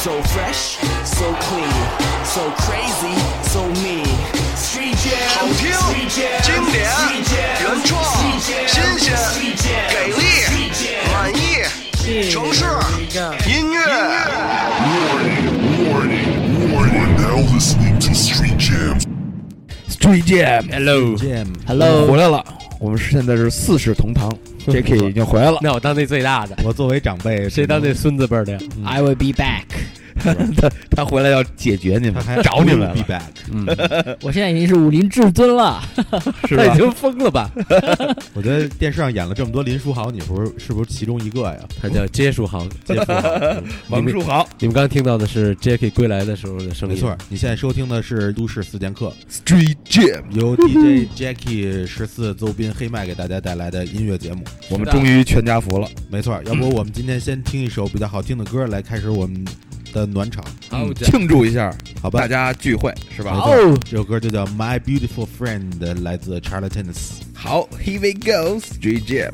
So fresh, so clean, so crazy, so mean. Street jam, 好听 street jam, 经典 street jam, 原创 street jam, 新鲜 street jam, 给力 street jam. 满意，城市音乐。 Warning, warning. You are now listening to Street Jam. Street Jam Hello， Jam Hello 回来了，我们现在是四世同堂 ，Jacky 已经回来了。那我当那最大的，我作为长辈，谁当那孙子辈的呀？I will be back。他他回来要解决你们，找你们了。嗯，我现在已经是武林至尊了。是吧？他已经疯了吧？我觉得电视上演了这么多林书豪，你不是是不是其中一个呀？他叫接书豪。接书豪，嗯王书豪你们刚刚听到的是 Jackie 归来的时候的声音，没错。你现在收听的是《都市四剑客 Street Jam，》，由 DJ Jackie 十四邹斌黑麦给大家带来的音乐节目。我们终于全家福了。没错，要不我们今天先听一首比较好听的歌，来开始我们的暖场，庆祝一下，好吧大？家聚会是吧？没错，这首歌就叫《My Beautiful Friend》，来自 Charlie Tennis。好，Here we go，Street Jam。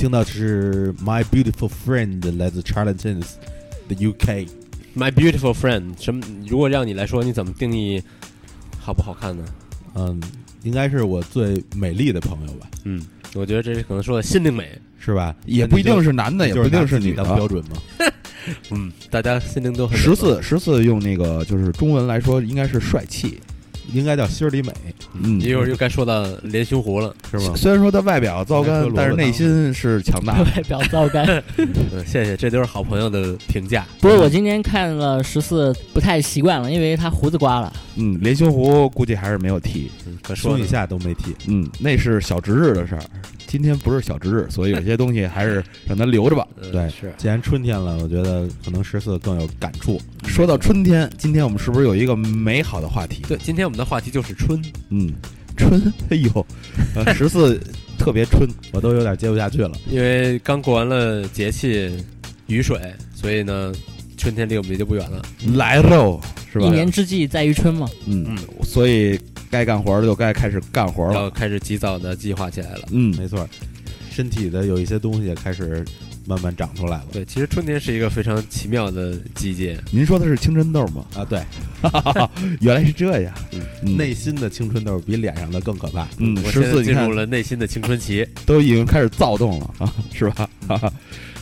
听到的是 My Beautiful Friend 来自 Charlton the UK。My beautiful friend，什么？如果让你来说，你怎么定义好不好看呢？嗯，应该是我最美丽的朋友吧，嗯，我觉得这是可能说的心灵美。是吧？也不一定是男的，也不一定是女的。标准嘛。嗯，大家心灵都很十四十四用那个就是中文来说，应该是帅气。应该叫心儿里美，嗯，一会儿又该说到连胸湖了，是吗？虽然说他外表糟还喝萝，卜干但是内心是强大的。外表糟糕。嗯，谢谢，这都是好朋友的评价。不过我今天看了十四，不太习惯了，因为他胡子刮了。嗯，连胸湖估计还是没有剃。说呢胸以下都没剃，嗯，那是小值日的事儿。今天不是小值日，所以有些东西还是 让它留着吧。嗯对是既然春天了，我觉得可能十四更有感触。说到春天，今天我们是不是有一个美好的话题？对，今天我们的话题就是春。嗯，春，哎呦，呃 十四特别春，我都有点接不下去了。因为刚过完了节气雨水，所以呢，春天离我们也就不远了。来喽，是吧？一年之计在于春嘛。嗯嗯，所以该干活的就该开始干活要了。开始及早的计划起来了。嗯，没错，身体的有一些东西也开始慢慢长出来了。对，其实春天是一个非常奇妙的季节。您说的是青春痘吗？啊，对，原来是这样。嗯嗯内心的青春痘比脸上的更可怕。嗯，我十四，进入了内心的青春期。都已经开始躁动了啊，是吧？哈哈。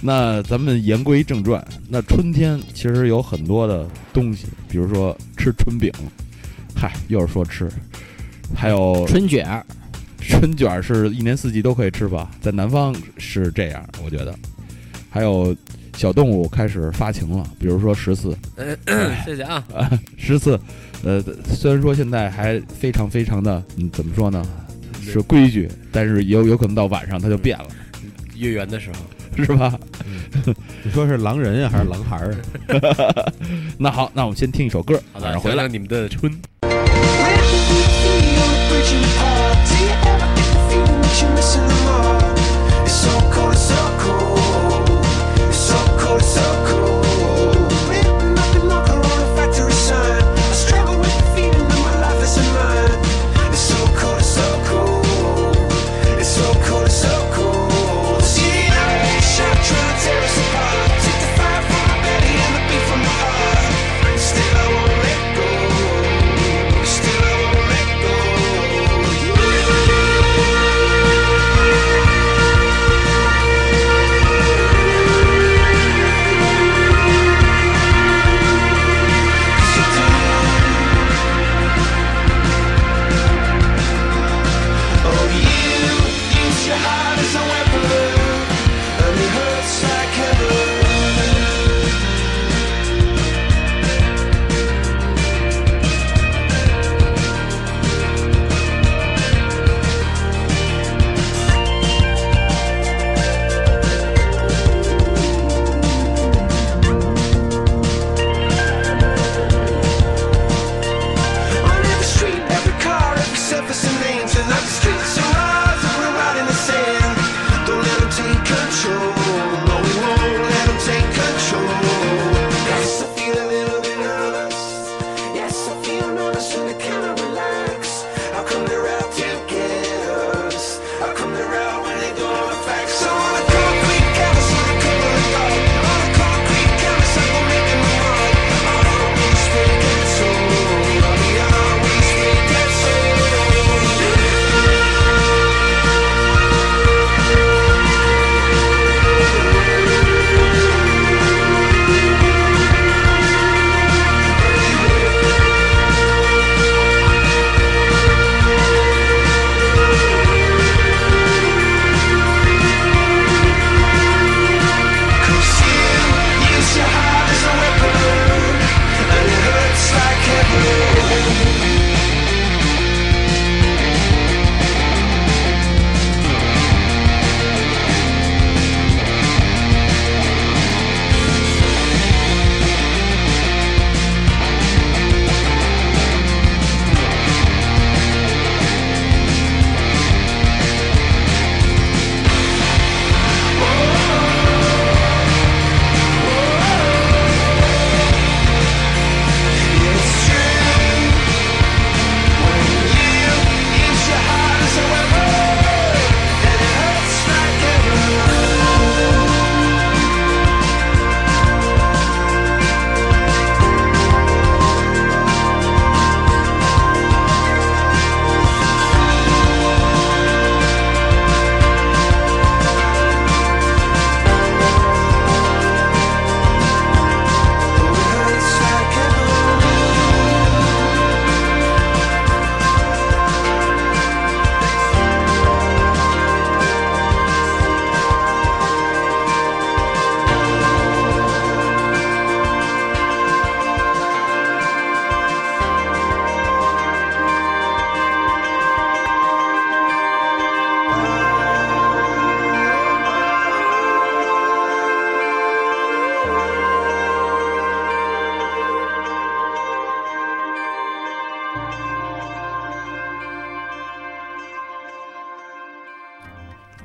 那咱们言归正传，那春天其实有很多的东西，比如说吃春饼，嗨，又是说吃，还有春卷儿，春卷儿是一年四季都可以吃吧？在南方是这样，我觉得。还有小动物开始发情了，比如说十四，谢谢啊。十四，呃，虽然说现在还非常非常的，嗯，怎么说呢，是规矩，但是有有可能到晚上它就变了，月圆的时候，是吧？你说是狼人呀，还是狼孩儿啊？那好，那我们先听一首歌，好的，马上回来。你们的春。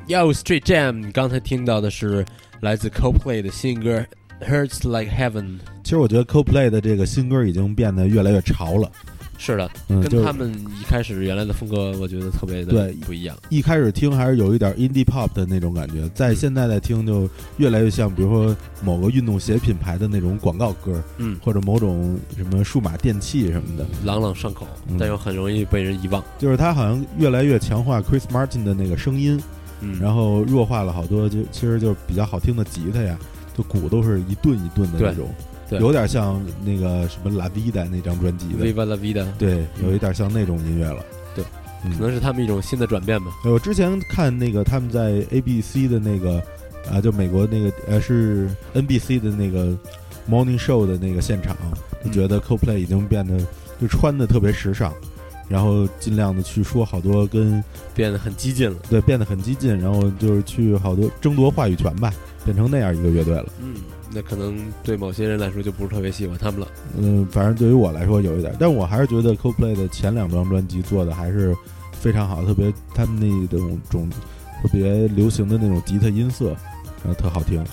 Yo Street Jam，你刚才听到的是来自 Coldplay 的新歌《Hurts Like Heaven》。其实我觉得 CoPlay 的这个新歌已经变得越来越潮了。是的，嗯，跟他们一开始原来的风格，我觉得特别的对不一样。一开始听还是有一点 indie pop 的那种感觉，在现在在听就越来越像，比如说某个运动鞋品牌的那种广告歌，嗯，或者某种什么数码电器什么的，朗朗上口，嗯但又很容易被人遗忘。就是他好像越来越强化 Chris Martin 的那个声音，嗯，然后弱化了好多就其实就是比较好听的吉他呀，就鼓都是一顿一顿的那种，对有点像那个什么 La Vida 那张专辑的，Viva la Vida，对，有一点像那种音乐了。对，嗯。可能是他们一种新的转变吧。呃我之前看那个他们在 ABC 的那个啊，就美国那个呃是 NBC 的那个 Morning Show 的那个现场，就觉得 CoPlay 已经变得就穿的特别时尚，然后尽量的去说好多跟变得很激进了。对变得很激进，然后就是去好多争夺话语权吧，变成那样一个乐队了。嗯，那可能对某些人来说就不是特别喜欢他们了。嗯，反正对于我来说有一点，但我还是觉得 CoPlay 的前两张专辑做的还是非常好，特别他们那种种特别流行的那种吉他音色，然后特好听。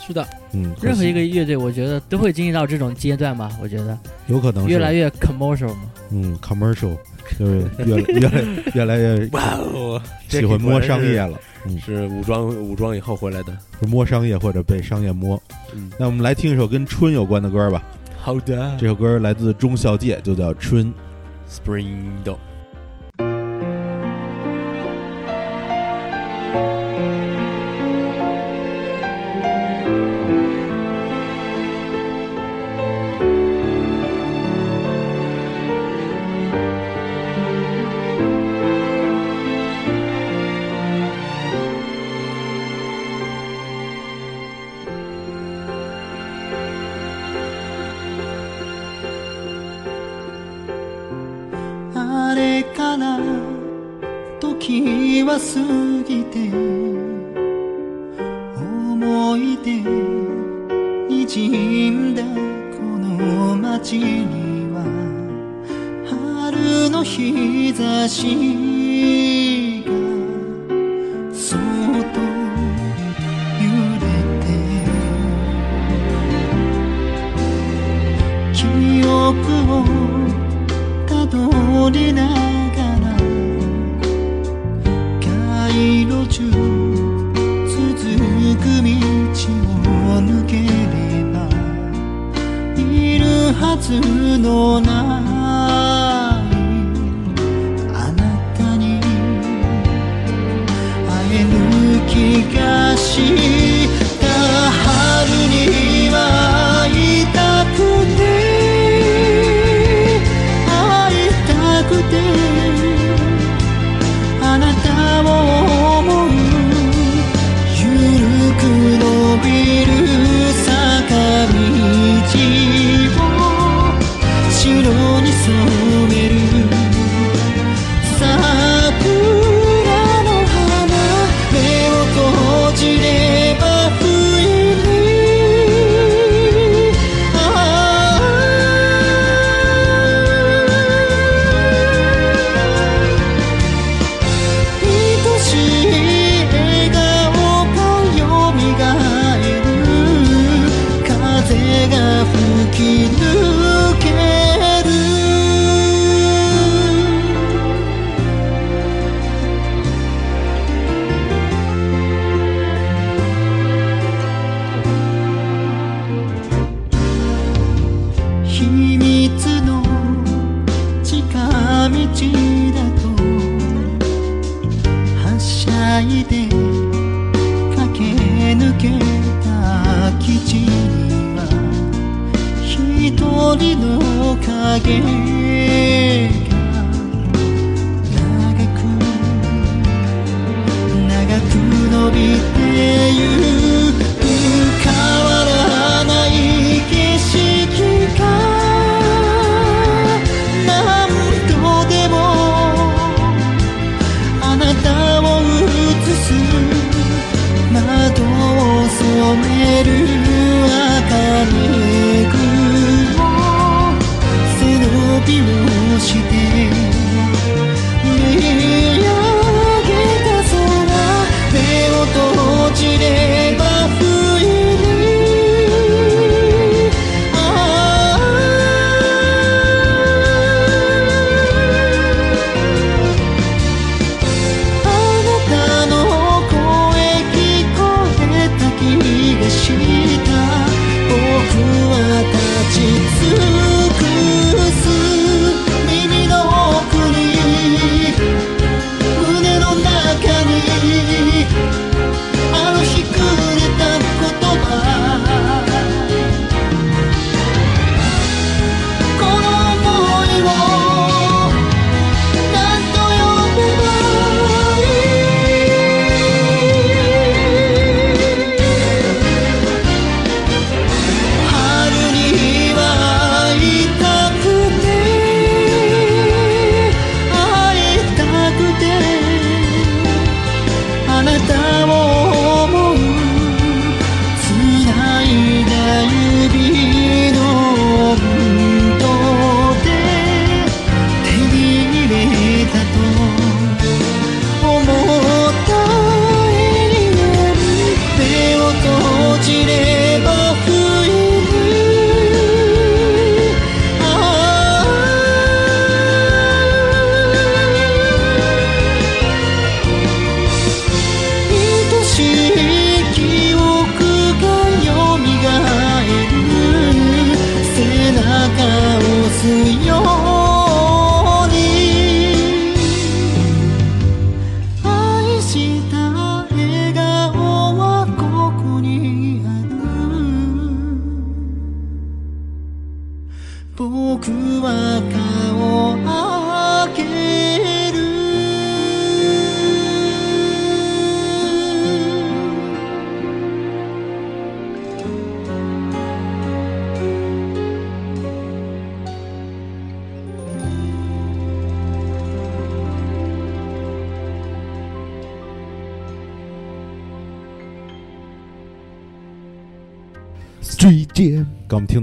是的，嗯，任何一个乐队，我觉得都会经历到这种阶段吧。我觉得有可能是越来越 commercial 嘛。嗯 commercial，就是越来越来越来越哇哦，喜欢摸商业了，嗯，是武装武装以后回来的。是摸商业或者被商业摸。嗯，那我们来听一首跟春有关的歌吧。好的这首歌来自中孝介，就叫《春》。，Spring Dog。中続く道を抜ければいるはずのないを吸い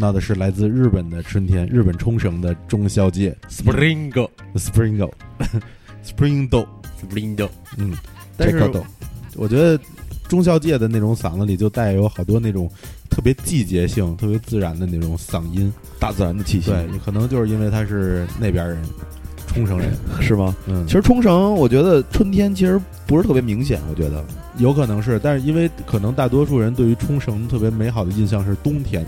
到的是来自日本的春天，日本冲绳的中孝介 Springo Springo Springo，Springo，嗯，但是这个懂。我觉得中孝介的那种嗓子里就带有好多那种特别季节性、特别自然的那种嗓音。大自然的气息，对，可能就是因为他是那边人，冲绳人。是吗？嗯，其实冲绳，我觉得春天其实不是特别明显，我觉得有可能是，但是因为可能大多数人对于冲绳特别美好的印象是冬天，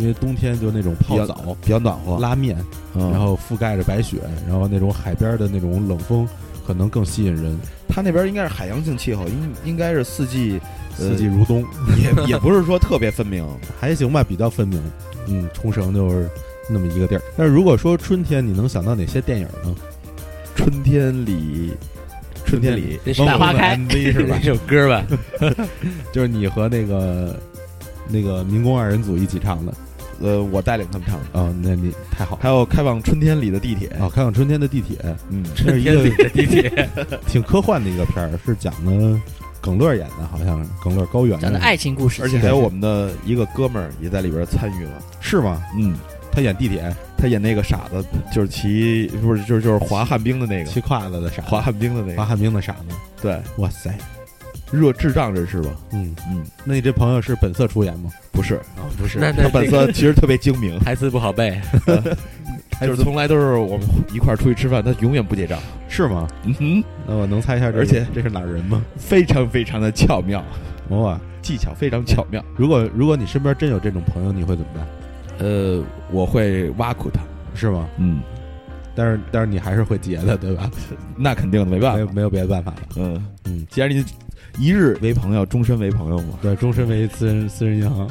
因为冬天就那种泡澡、比较暖和，拉面，嗯然后覆盖着白雪，然后那种海边的那种冷风，可能更吸引人。它那边应该是海洋性气候，应应该是四季呃四季如冬，也也不是说特别分明。还行吧，比较分明。嗯，冲绳就是那么一个地儿。但是如果说春天，你能想到哪些电影呢？春天里，春天里，那是大花开 MV 是吧 这？首歌吧？就是你和那个那个民工二人组一起唱的呃，我带领他们唱的。啊、那你太好。还有开往春天里的地铁，啊！开往春天的地铁，嗯，这是一个天里的地铁，挺科幻的一个片儿，是讲的耿乐演的，好像是耿乐高远讲的爱情故事，而且还有我们的一个哥们儿也在里边参与了。是吗？嗯，他演地铁？他演那个傻子，就是骑不是就是就是滑旱冰的那个。骑胯子的傻子，滑旱冰的那个，滑旱冰的傻子。对，哇塞，热智障人士吧？嗯，嗯，那你这朋友是本色出演吗？不是，啊，不是那那他本色其实特别精明，台词不好背，就是从来都是我们一块儿出去吃饭，他永远不结账。是吗？嗯哼，那我能猜一下这个，而且这是哪儿人吗？非常非常的巧妙，哇，技巧非常巧妙。如果如果你身边真有这种朋友，你会怎么办？呃，我会挖苦他。是吗？嗯，但是但是你还是会结的，对吧？那肯定的，没办法。没有没有别的办法了。嗯嗯，既然你一日为朋友，终身为朋友嘛。对，终身为私人私人银行，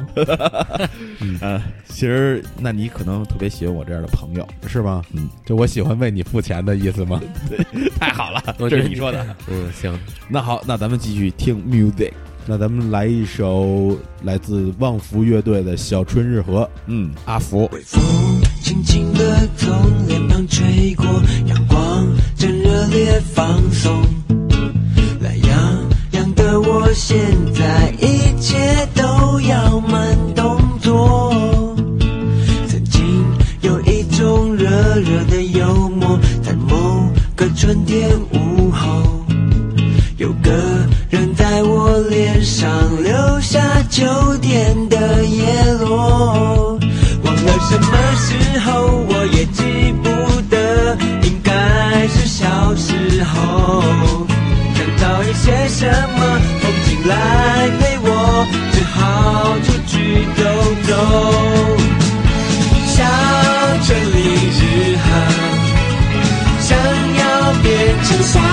呃，其实那你可能特别喜欢我这样的朋友。是吗？嗯，就我喜欢为你付钱的意思吗？太好了，我这是你说的。嗯，行，那好，那咱们继续听 music。那咱们来一首来自旺福乐队的《小春日和》。嗯，阿福，微风轻轻地从脸庞吹过，阳光正热烈放松。现在一切都要慢动作。曾经有一种热热的幽默，在某个春天午后。有个人在我脸上留下秋天的叶落，忘了什么时候，我也记不得，应该是小时候。想找一些什么变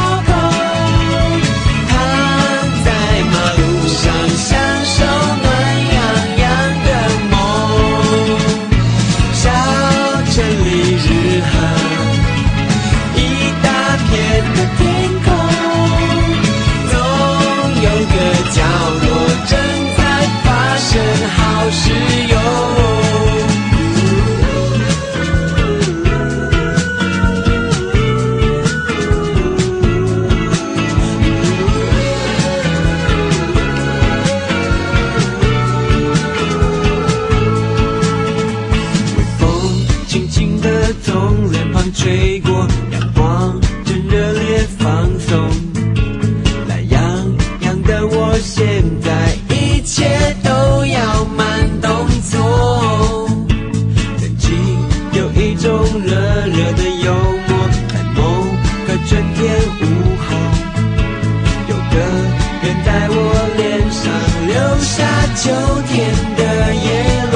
秋天的叶落。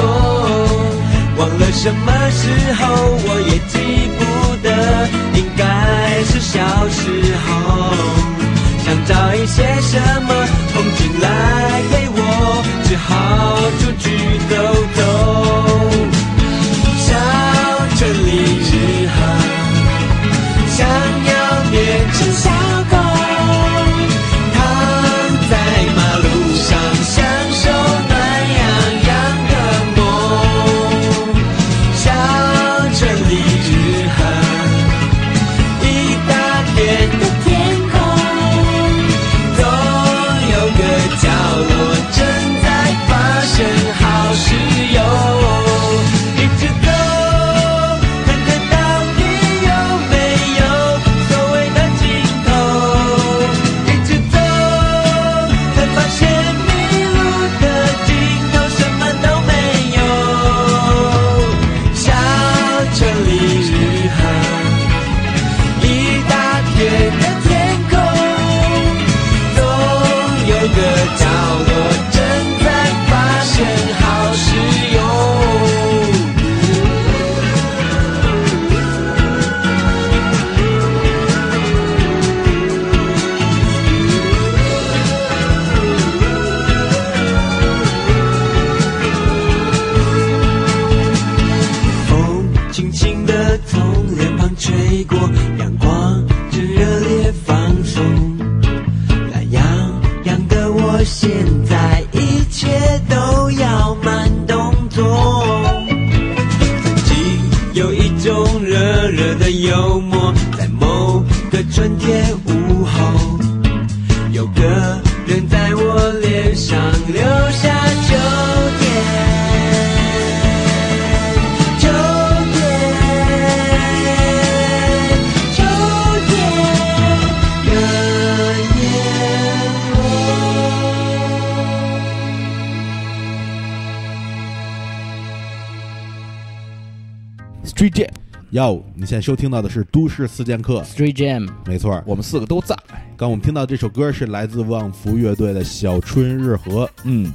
忘了什么时候我也记不得，应该是小时候。想找一些什么风景来陪我，只好出去走走。我，现哟，你现在收听到的是《都市四剑客》，Street Jam，没错。我们四个都在。刚我们听到这首歌是来自旺福乐队的《小春日和》，嗯，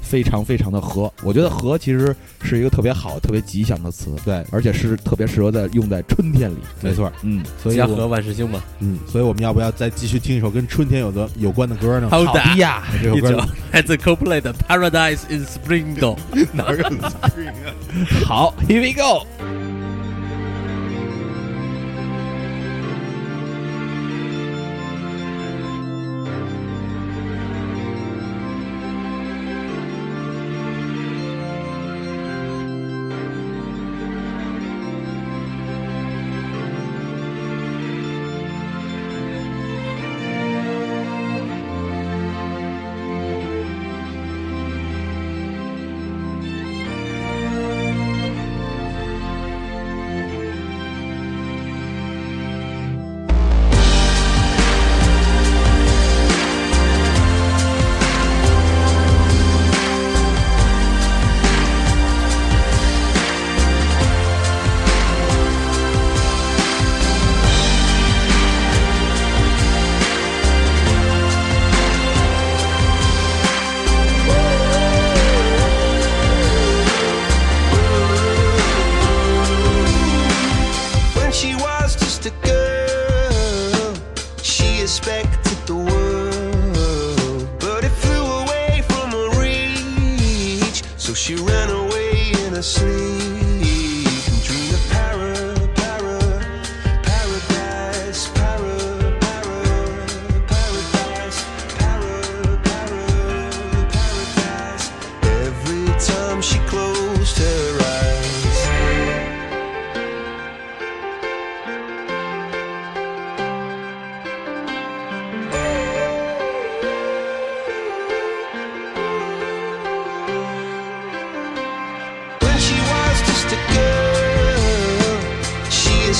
非常非常的和。我觉得和其实是一个特别好、特别吉祥的词，对，而且是特别适合在用在春天里。没错。嗯，家和所以我万事兴嘛。嗯，所以我们要不要再继续听一首跟春天有的有关的歌呢？好的呀，这首歌一首 来自 Coldplay 的《Paradise in Spring》。哪个 好，Here we go。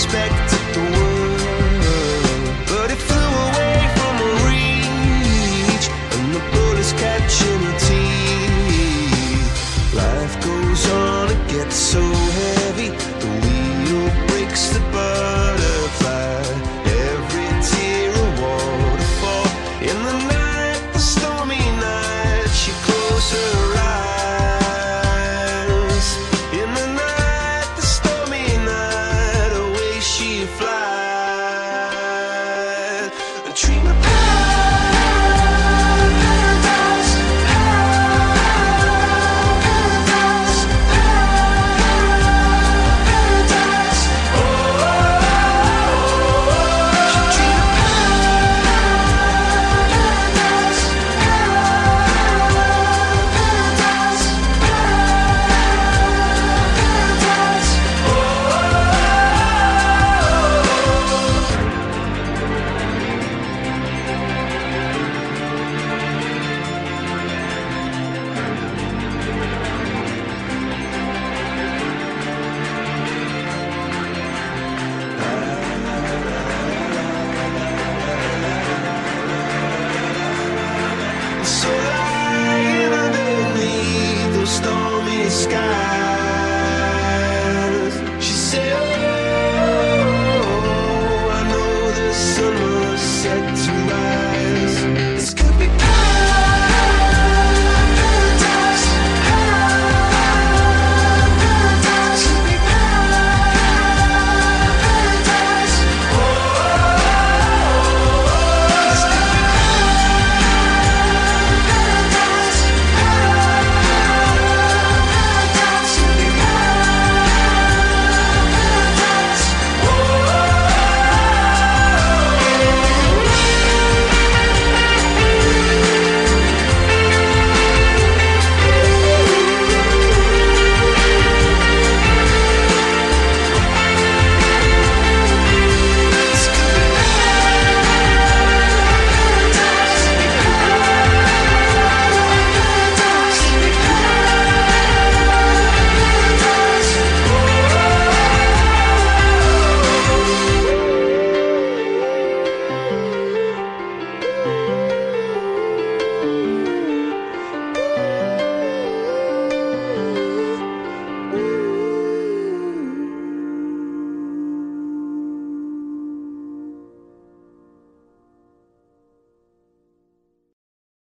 expect